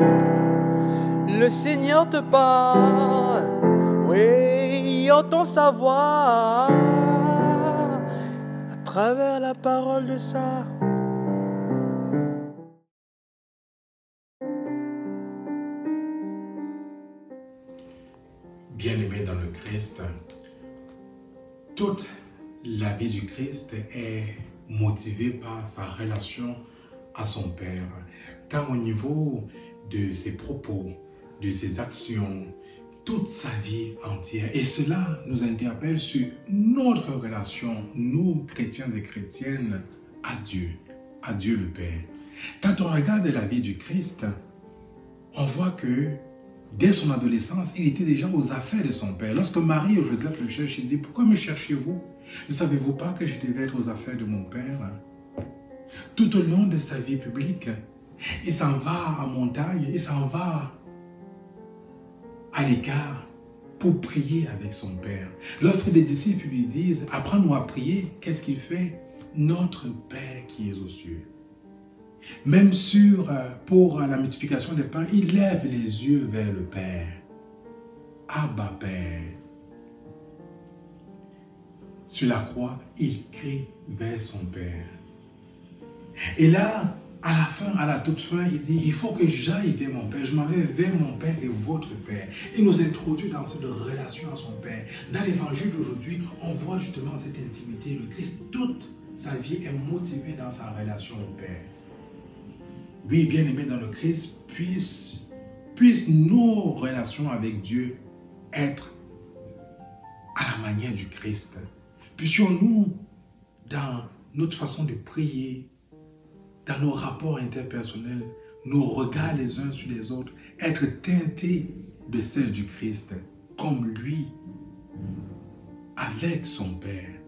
Le Seigneur te parle, oui, entend sa voix à travers la parole de ça. Bien-aimé dans le Christ, toute la vie du Christ est motivée par sa relation à son Père, au niveau de ses propos, de ses actions, toute sa vie entière. Et cela nous interpelle sur notre relation, nous, chrétiens et chrétiennes, à Dieu, à Dieu le Père. Quand on regarde la vie du Christ, on voit que dès son adolescence, il était déjà aux affaires de son Père. Lorsque Marie ou Joseph le cherchent, il dit, pourquoi me cherchez-vous? Ne savez-vous pas que je devais être aux affaires de mon Père? Tout au long de sa vie publique, il s'en va en montagne, il s'en va à l'écart pour prier avec son Père. Lorsque les disciples lui disent, apprends-nous à prier, qu'est-ce qu'il fait? Notre Père qui est aux cieux. Même sur, euh, pour la multiplication des pains, il lève les yeux vers le Père. Abba Père. Sur la croix, il crie vers son Père. Et là, à la fin, à la toute fin, il dit, il faut que j'aille vers mon Père. Je m'en vais vers mon Père et votre Père. Il nous introduit dans cette relation à son Père. Dans l'évangile d'aujourd'hui, on voit justement cette intimité. Le Christ, toute sa vie est motivée dans sa relation au Père. Oui, bien aimé dans le Christ, puisse, puisse nos relations avec Dieu être à la manière du Christ. Puissions-nous, dans notre façon de prier, dans nos rapports interpersonnels, nos regards les uns sur les autres, être teintés de celle du Christ, comme lui, avec son Père.